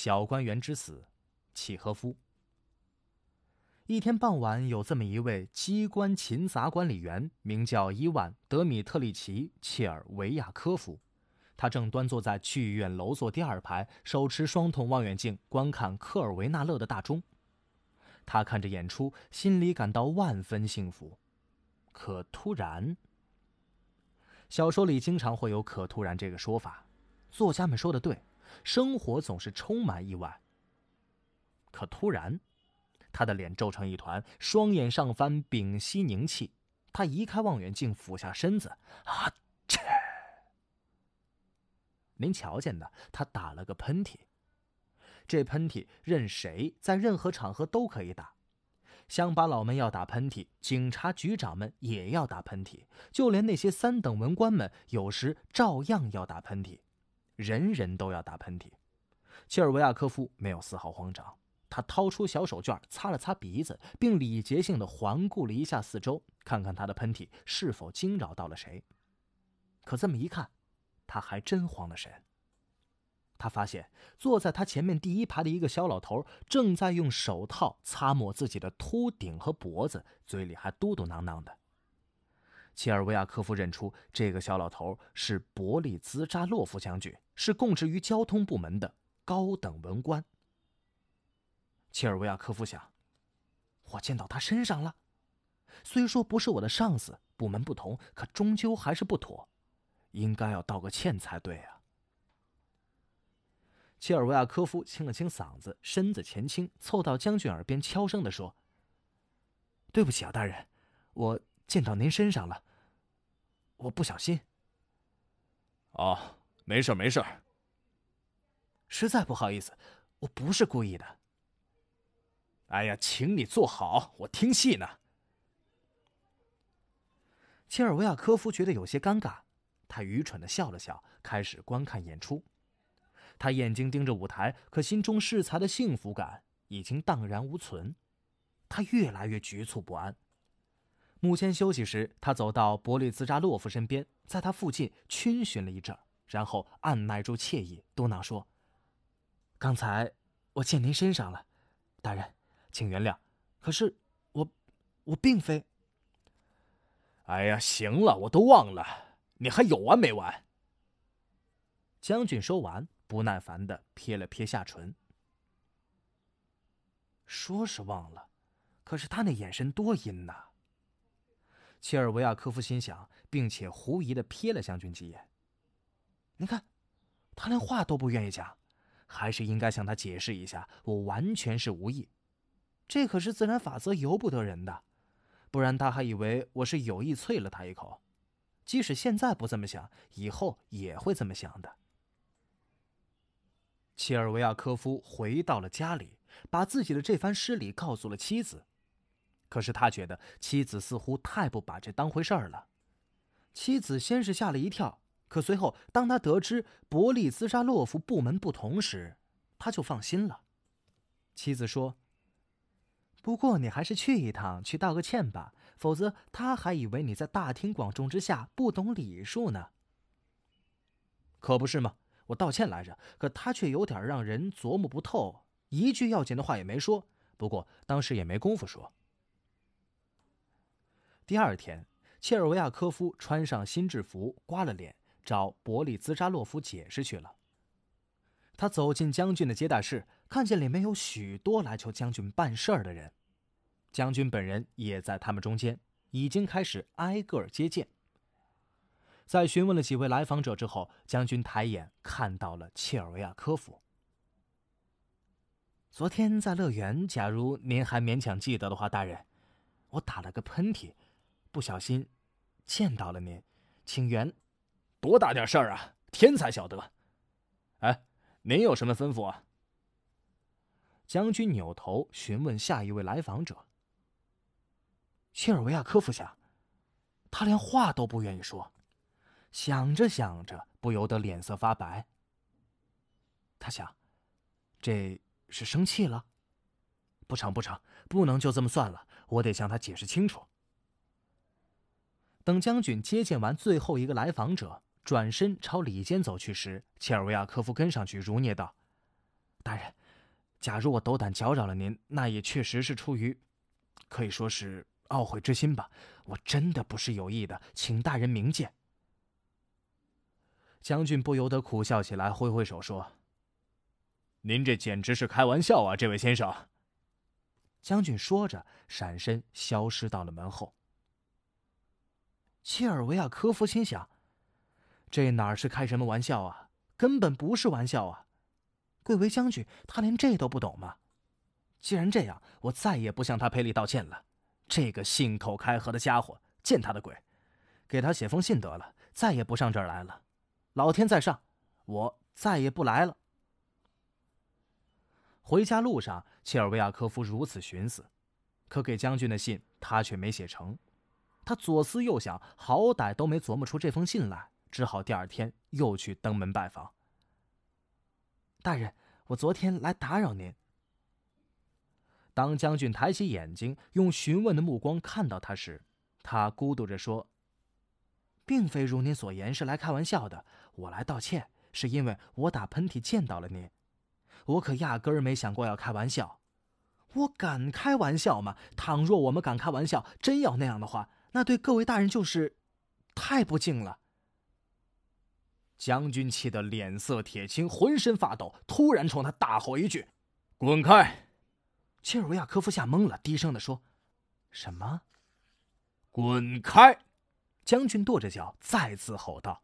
小官员之死，契诃夫。一天傍晚，有这么一位机关勤杂管理员，名叫伊万·德米特里奇·切尔维亚科夫。他正端坐在剧院楼座第二排，手持双筒望远镜观看科尔维纳勒的大钟。他看着演出，心里感到万分幸福。可突然，小说里经常会有“可突然”这个说法。作家们说的对，生活总是充满意外。可突然。他的脸皱成一团，双眼上翻，屏息凝气。他移开望远镜，俯下身子，啊切！您瞧见的，他打了个喷嚏。这喷嚏任谁在任何场合都可以打。乡巴佬们要打喷嚏，警察局长们也要打喷嚏，就连那些三等文官们有时照样要打喷嚏。人人都要打喷嚏。切尔维亚科夫没有丝毫慌张。他掏出小手绢，擦了擦鼻子，并礼节性的环顾了一下四周，看看他的喷嚏是否惊扰到了谁。可这么一看，他还真慌了神。他发现坐在他前面第一排的一个小老头正在用手套擦抹自己的秃顶和脖子，嘴里还嘟嘟囔囔的。切尔维亚科夫认出这个小老头是伯利兹扎洛夫将军，是供职于交通部门的高等文官。切尔维亚科夫想：“我见到他身上了，虽说不是我的上司，部门不同，可终究还是不妥，应该要道个歉才对啊。”切尔维亚科夫清了清嗓子，身子前倾，凑到将军耳边悄声的说：“对不起啊，大人，我见到您身上了，我不小心。”“哦，没事没事实在不好意思，我不是故意的。”哎呀，请你坐好，我听戏呢。切尔维亚科夫觉得有些尴尬，他愚蠢的笑了笑，开始观看演出。他眼睛盯着舞台，可心中适才的幸福感已经荡然无存。他越来越局促不安。幕前休息时，他走到伯利兹扎洛夫身边，在他附近逡巡了一阵，然后按耐住惬意，嘟囔说：“刚才我溅您身上了，大人。”请原谅，可是我，我并非。哎呀，行了，我都忘了，你还有完没完？将军说完，不耐烦的撇了撇下唇。说是忘了，可是他那眼神多阴呐。切尔维亚科夫心想，并且狐疑的瞥了将军几眼。你看，他连话都不愿意讲，还是应该向他解释一下，我完全是无意。这可是自然法则，由不得人的，不然他还以为我是有意啐了他一口。即使现在不这么想，以后也会这么想的。切尔维亚科夫回到了家里，把自己的这番失礼告诉了妻子。可是他觉得妻子似乎太不把这当回事儿了。妻子先是吓了一跳，可随后当他得知伯利兹沙洛夫部门不同时，他就放心了。妻子说。不过你还是去一趟，去道个歉吧，否则他还以为你在大庭广众之下不懂礼数呢。可不是吗？我道歉来着，可他却有点让人琢磨不透，一句要紧的话也没说。不过当时也没工夫说。第二天，切尔维亚科夫穿上新制服，刮了脸，找伯利兹扎洛夫解释去了。他走进将军的接待室。看见里面有许多来求将军办事儿的人，将军本人也在他们中间，已经开始挨个接见。在询问了几位来访者之后，将军抬眼看到了切尔维亚科夫。昨天在乐园，假如您还勉强记得的话，大人，我打了个喷嚏，不小心见到了您，请原。多大点事儿啊，天才晓得。哎，您有什么吩咐啊？将军扭头询问下一位来访者。切尔维亚科夫想，他连话都不愿意说，想着想着，不由得脸色发白。他想，这是生气了？不成不成，不能就这么算了，我得向他解释清楚。等将军接见完最后一个来访者，转身朝里间走去时，切尔维亚科夫跟上去，如捏道：“大人，假如我斗胆搅扰了您，那也确实是出于，可以说是懊悔之心吧。我真的不是有意的，请大人明鉴。将军不由得苦笑起来，挥挥手说：“您这简直是开玩笑啊，这位先生。”将军说着，闪身消失到了门后。切尔维亚科夫心想：“这哪是开什么玩笑啊？根本不是玩笑啊！贵为将军，他连这都不懂吗？既然这样，我再也不向他赔礼道歉了。这个信口开河的家伙，见他的鬼！给他写封信得了，再也不上这儿来了。老天在上，我再也不来了。”回家路上，切尔维亚科夫如此寻思，可给将军的信他却没写成。他左思右想，好歹都没琢磨出这封信来，只好第二天又去登门拜访。大人，我昨天来打扰您。当将军抬起眼睛，用询问的目光看到他时，他咕嘟着说：“并非如您所言是来开玩笑的，我来道歉是因为我打喷嚏见到了您。”我可压根儿没想过要开玩笑，我敢开玩笑吗？倘若我们敢开玩笑，真要那样的话，那对各位大人就是太不敬了。将军气得脸色铁青，浑身发抖，突然冲他大吼一句：“滚开！”切尔维亚科夫吓懵了，低声的说：“什么？”“滚开！”将军跺着脚再次吼道。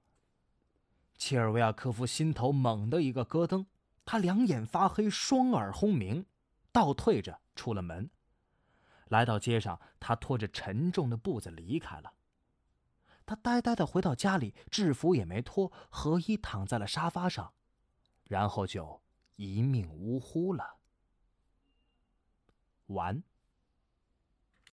切尔维亚科夫心头猛地一个咯噔。他两眼发黑，双耳轰鸣，倒退着出了门。来到街上，他拖着沉重的步子离开了。他呆呆的回到家里，制服也没脱，合衣躺在了沙发上，然后就一命呜呼了。完。